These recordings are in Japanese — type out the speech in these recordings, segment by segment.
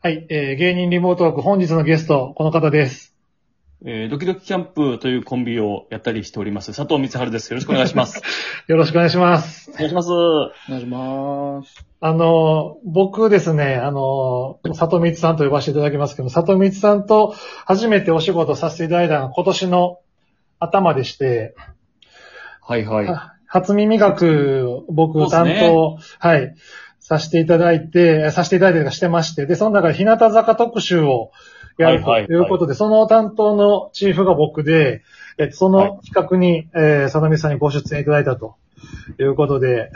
はい、えー、芸人リモートワーク本日のゲスト、この方です。えードキドキキャンプというコンビをやったりしております、佐藤光春です。よろしくお願いします。よろしくお願いします。お願いします。お願いします。あの、僕ですね、あの、里光さんと呼ばせていただきますけど、里光さんと初めてお仕事させていただいたのが今年の頭でして、はいはい。は初耳学を僕担ですね当、はい、させていただいて、させていただいたりとかしてまして、で、その中で日向坂特集をやるとはいはいいうことで、その担当のチーフが僕で、えっと、その企画に、えー、佐野美さんにご出演いただいたということで、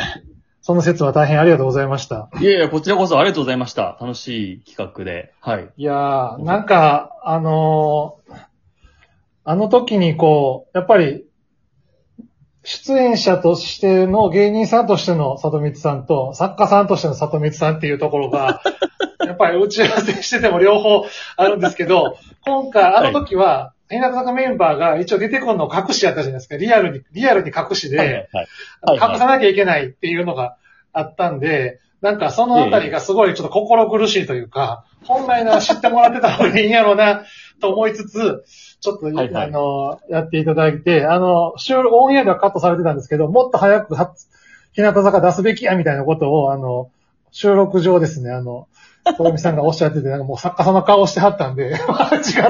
その説は大変ありがとうございました。いやいや、こちらこそありがとうございました。楽しい企画で。はい。いやー、なんか、あのーあの時にこう、やっぱり、出演者としての芸人さんとしての里光さんと、作家さんとしての里光さんっていうところが、やっぱり打ち合わせしてても両方あるんですけど、今回、あの時は、日向坂メンバーが一応出てくるのを隠しやったじゃないですか。リアルに、リアルに隠しで、隠さなきゃいけないっていうのがあったんで、なんかそのあたりがすごいちょっと心苦しいというか、本来なら知ってもらってた方がいいんやろうな と思いつつ、ちょっと、はいはいあの、やっていただいて、あの、収録、オンエアではカットされてたんですけど、もっと早くは、日向坂出すべきやみたいなことを、あの、収録上ですね、あの、ともみさんがおっしゃってて、なんかもう作家さんの顔してはったんで、違っ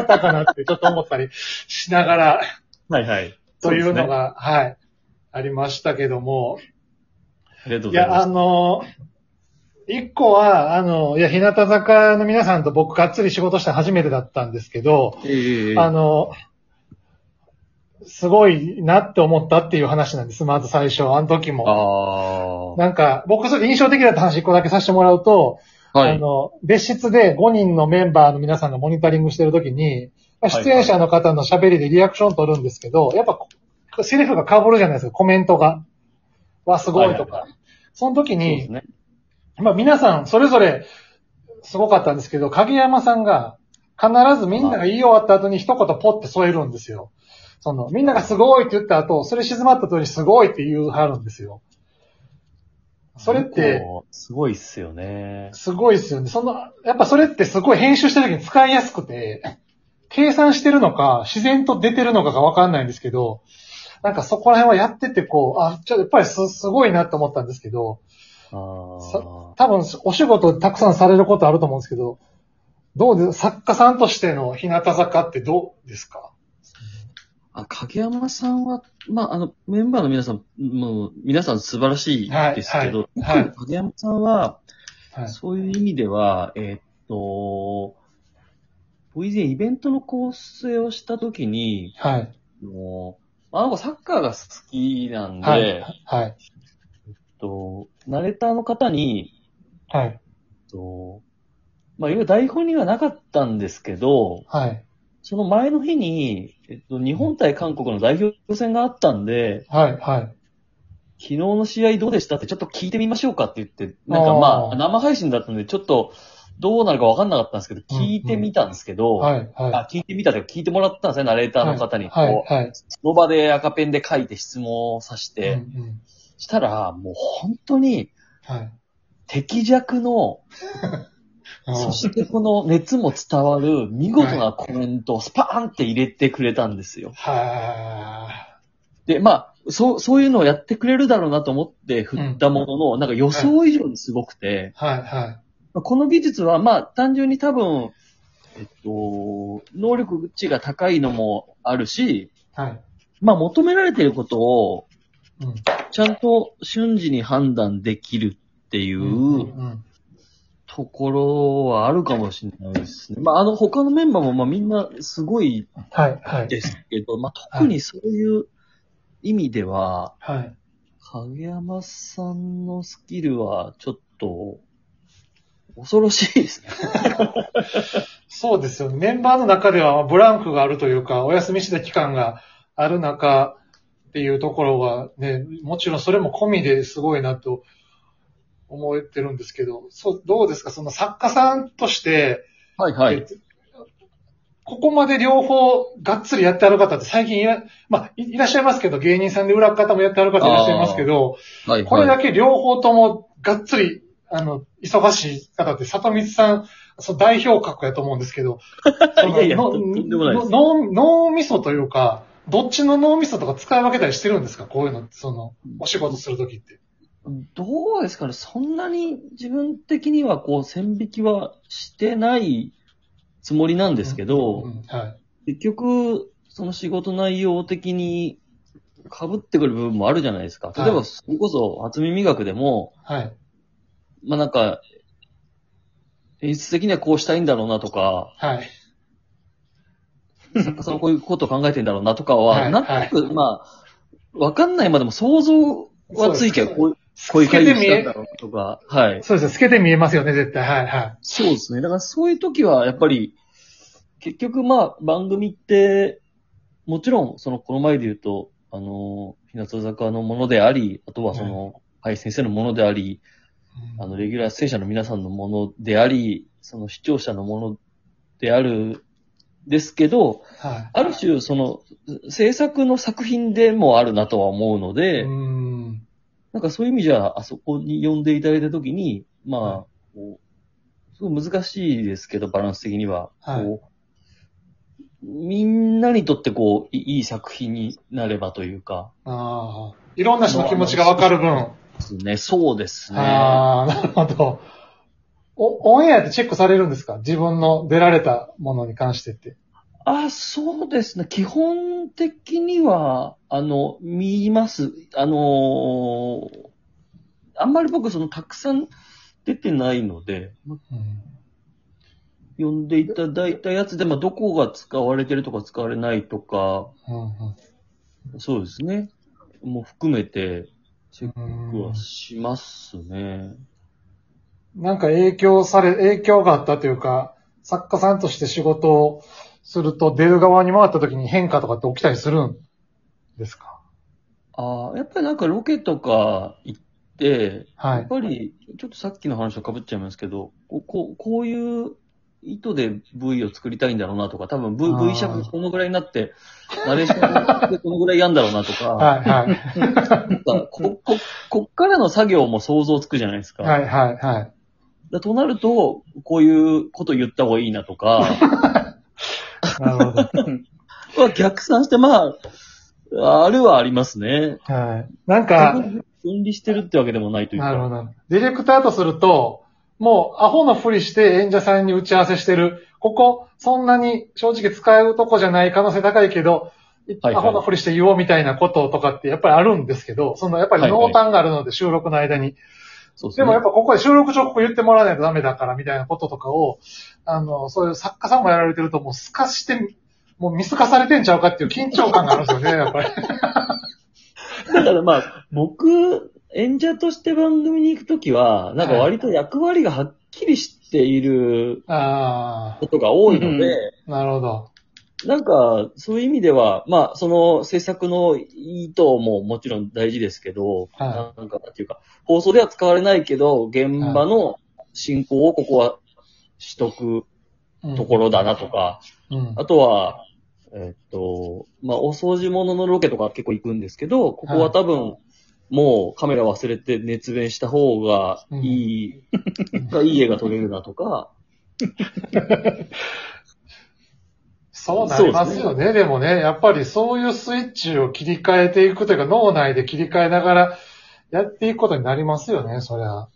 たかなってちょっと思ったり しながら、はいはい。というのそですねが、はい、ありましたけども、ありがとういや、あございます。の、一個は、あの、いや、日向坂の皆さんと僕がっつり仕事したの初めてだったんですけど、ええあの、すごいなって思ったっていう話なんです、まず最初、あの時も。あなんか、僕それ印象的だった話一個だけさせてもらうと、あ。はい。あの、別室で5人のメンバーの皆さんがモニタリングしてる時に、出演者の方の喋りでリアクション取るんですけど、やっぱ、セリフが被るじゃないですか、コメントが。わ、すごいとか。はいその時そうでにす、ね。まあ皆さんそれぞれすごかったんですけど、影山さんが必ずみんなが言い終わった後に一言ポッて添えるんですよ。その、みんながすごいって言った後、それ静まった後にすごいって言うはるんですよ。それって、すごいっすよね。すごいですよね。その、やっぱそれってすごい編集してる時に使いやすくて、計算してるのか、自然と出てるのかがわかんないんですけど、なんかそこら辺はやっててこう、あ、ちょっとやっぱりす、すごいなと思ったんですけど。多分お仕事たくさんされることあると思うんですけど、どうです作家さんとしての日向坂ってどうですか？あ、影山さんは、まあ、あの、メンバーの皆さん、もう、皆さん素晴らしいですけど、はいはいはい影山さんは、はい。そういう意味では、えーっと、僕以前イベントの構成をしたときに、はい。もう、あの子サッカーが好きなんで、はい。えはい。っと、ナレーターの方に、はい。と、まあ、いろいろ台本にはなかったんですけど、はい。その前の日に、えっと、日本対韓国の代表戦があったんで、はい。はい。昨日の試合どうでしたってちょっと聞いてみましょうかって言って、なんかあーまあ、生配信だったんで、ちょっとどうなるかわかんなかったんですけど、聞いてみたんですけど、はい。はい。あ聞いてみたというか聞いてもらったんですね、ナレーターの方に。はい。こうはい。その場で赤ペンで書いて質問をさしうんて、うんしたら、もう本当にはい。敵弱の、そしてこの熱も伝わる見事なコメントをスパーンって入れてくれたんですよ。はで、まあ、そう、そういうのをやってくれるだろうなと思って振ったものの、なんか予想以上にすごくて、い。はい。はい。まあこの技術は、まあ、単純に多分、えっと、能力値が高いのもあるし、はい。まあ、求められていることを、うん。ちゃんと瞬時に判断できるっていううん。ところはあるかもしれないですね。まあ、あの、他のメンバーも、まあ、みんなすごいはい。はい。ですけど、まあ、特にそういう意味では、はい。影山さんのスキルは、ちょっと、恐ろしいですね。そうですよね。メンバーの中ではまあブランクがあるというか、お休みした期間がある中っていうところはね、もちろんそれも込みですごいなと思ってるんですけど、そう、どうですか？その作家さんとして、はいはい。えっとここまで両方がっつりやってある方って最近いら、まあ、いいらっしゃいますけど、芸人さんで裏方もやってある方いらっしゃいますけど、はいこれだはい。け両方ともがっつり、あの、忙しい方って、里光さん、そう代表格やと思うんですけど、そ のいやいや、のとんでもないです。脳、脳みそというか、どっちの脳みそとか使い分けたりしてるんですか？こういうの、その、お仕事するときって。どうですかねそんなに自分的にはこう線引きはしてないつもりなんですけど、うんはい。結局、その仕事内容的に被ってくる部分もあるじゃないですか。例えば、はいそれこそ初耳学でも、はい。まあなんか、演出的にはこうしたいんだろうなとか、はい。作家さんはこういうことを考えてんだろうなとかは、はいなんとなく、まあ、わかんないまでも想像はついてそうですこうこういう会議たんだ、ろうなとか、はい。そうですね。透けて見えますよね、絶対。はい、はい。そうですね。だからそういう時は、やっぱり、結局まあ、番組って、もちろん、その、この前で言うと、あの、日向坂のものであり、あとはその、はい、先生のものであり、あの、レギュラー出演者の皆さんのものであり、その視聴者のものである、ですけど、はい。ある種、その、制作の作品でもあるなとは思うので、うーん。なんかそういう意味じゃ、あそこに呼んでいただいたときに、まあ、はこうすごい難しいですけど、バランス的には。はいこうみんなにとってこう、いいい作品になればというか、ああ。いろんな人の気持ちがわかる分。ですね、そうですね。ああ、なるほど。お、オンエアってチェックされるんですか？自分の出られたものに関してって。あ、そうですね。基本的には、あの、見ます。あのーあんまり僕、その、たくさん出てないので、うん。呼んでいただいたやつで、まあ、どこが使われてるとか使われないとか、うんそうですね。もう含めて、チェッうんクはしますね。なんか影響され、影響があったというか、作家さんとして仕事をすると出る側に回った時に変化とかって起きたりするんですか？ああ、やっぱりなんかロケとか行って、はい。やっぱり、ちょっとさっきの話と被っちゃいますけど、こうこういう意図で V を作りたいんだろうなとか、多分 V, v 尺このぐらいになって、ナレーションでこのぐらいやんだろうなとか、はい、はい。なんかこ、こ、こっからの作業も想像つくじゃないですか。はい、はい、はい。だとなると、こういうこと言った方がいいなとか、なるほど。は逆算して、まあ、あるはありますね。はい。なんか、分離してるってわけでもないというか。なるほど。ディレクターとすると、もうアホのふりして演者さんに打ち合わせしてる。ここ、そんなに正直使うとこじゃない可能性高いけど、はいアホのふりして言おうみたいなこととかってやっぱりあるんですけど、そのやっぱり濃淡があるので収録の間に。そうですね。でもやっぱここで収録直後言ってもらわないとダメだからみたいなこととかを、あの、そういう作家さんもやられてるともう透かして、もう見透かされてんちゃうかっていう緊張感があるんですよね、やっぱり。だからまあ、僕、演者として番組に行くときは、なんか割と役割がはっきりしているあことが多いので、あ、なるほど。なんか、そういう意味では、まあ、その制作の意図ももちろん大事ですけど、はなんか、なんていうか、放送では使われないけど、現場の進行をここはしとくうん。ところだなとか、うん。あとは、えっと、まあ、お掃除物のロケとか結構行くんですけど、ここは多分、もうカメラ忘れて熱弁した方がいい、いい絵が撮れるなとか、そうなりますよね。でもね、やっぱりそういうスイッチを切り替えていくというか、脳内で切り替えながらやっていくことになりますよね、そりゃ。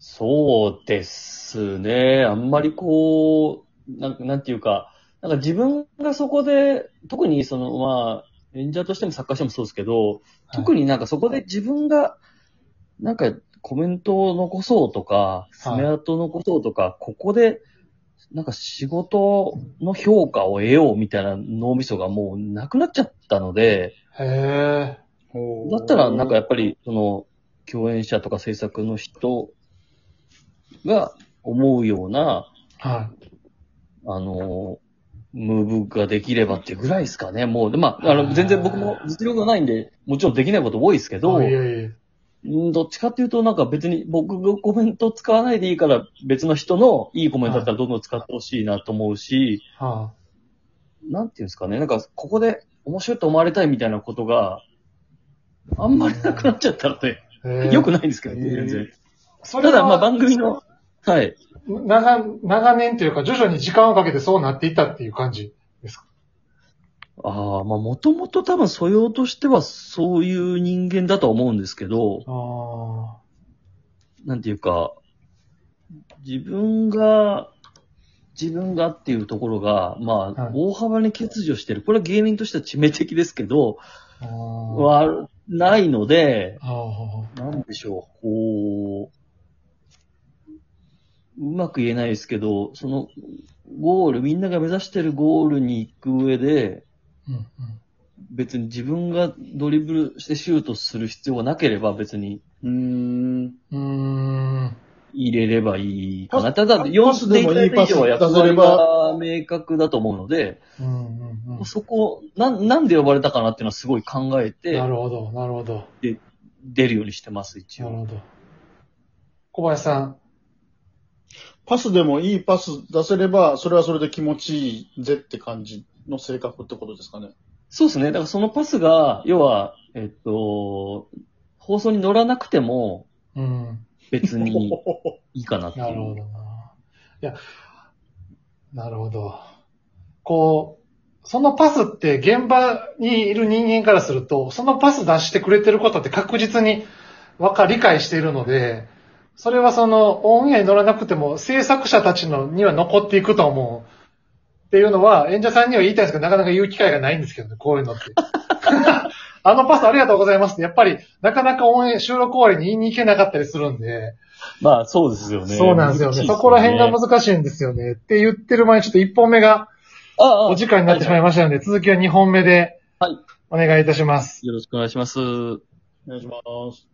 そうですね。あんまりこう、なんなんていうか、なんか自分がそこで、特にその、まあ、演者としても作家としてもそうですけど、特になんかそこで自分が、なんかコメントを残そうとか、爪痕を残そうとか、ここで、なんか仕事の評価を得ようみたいな脳みそがもうなくなっちゃったので、へえ。だったらなんかやっぱりその共演者とか制作の人が思うような、はあの、ムーブができればっていうぐらいですかね。もう、でまあ、あの、全然僕も実力がないんで、もちろんできないこと多いですけい。ど、いえいえ。うんどっちかっていうと、なんか別に僕がコメント使わないでいいから、別の人のいいコメントだったらどんどん使ってほしいなと思うし、はなんていうんですかね、なんかここで面白いと思われたいみたいなことがあんまりなくなっちゃったので、あ、へえ良くないんですけどね、全然。それはただ、まあ番組の、はい。長、長年というか、徐々に時間をかけてそうなっていったっていう感じですか？ああ、まあもともと多分素養としてはそういう人間だとは思うんですけど、あなんていうか、自分が、自分がっていうところが、まあ、はい大幅に欠如してる。これは芸人としては致命的ですけど、あ。ああ。は、ないので。なんでしょう、こう、うまく言えないですけど、その、ゴール、みんなが目指してるゴールに行く上で、うんうん。別に自分がドリブルしてシュートする必要がなければ別にうーん。うーん。入れればいいかな。パただ、パ4スでもいいパス以上は役出せれ割ばが明確だと思うので、うんうんうん。そこ、なん、なんで呼ばれたかなっていうのはすごい考えてな、るほど、なるほど。出るようにしてます、一応。なるほど。小林さん。パスでもいいパス出せれば、それはそれで気持ちいいぜって感じの性格ってことですかね。そうですね。だからそのパスが、要は、えっと、放送に乗らなくてもうん。別にいいかなっていう。なるほどな。いや、なるほど。こう、そのパスって現場にいる人間からすると、そのパス出してくれてることって確実にわか、理解しているので、それはそのオンエアに乗らなくても制作者たちのには残っていくと思う。っていうのは演者さんには言いたいんですけど、なかなか言う機会がないんですけどね、こういうのって。あのパスありがとうございますって、やっぱりなかなかオンエア収録終わりに言いに行けなかったりするんで、まあ、そうですよね。そうなんですよね。そこら辺が難しいんですよね。って言ってる前にちょっと1本目がお時間になってしまいましたので、続きは2本目ではいお願いいたします。よろしくお願いします。お願いします。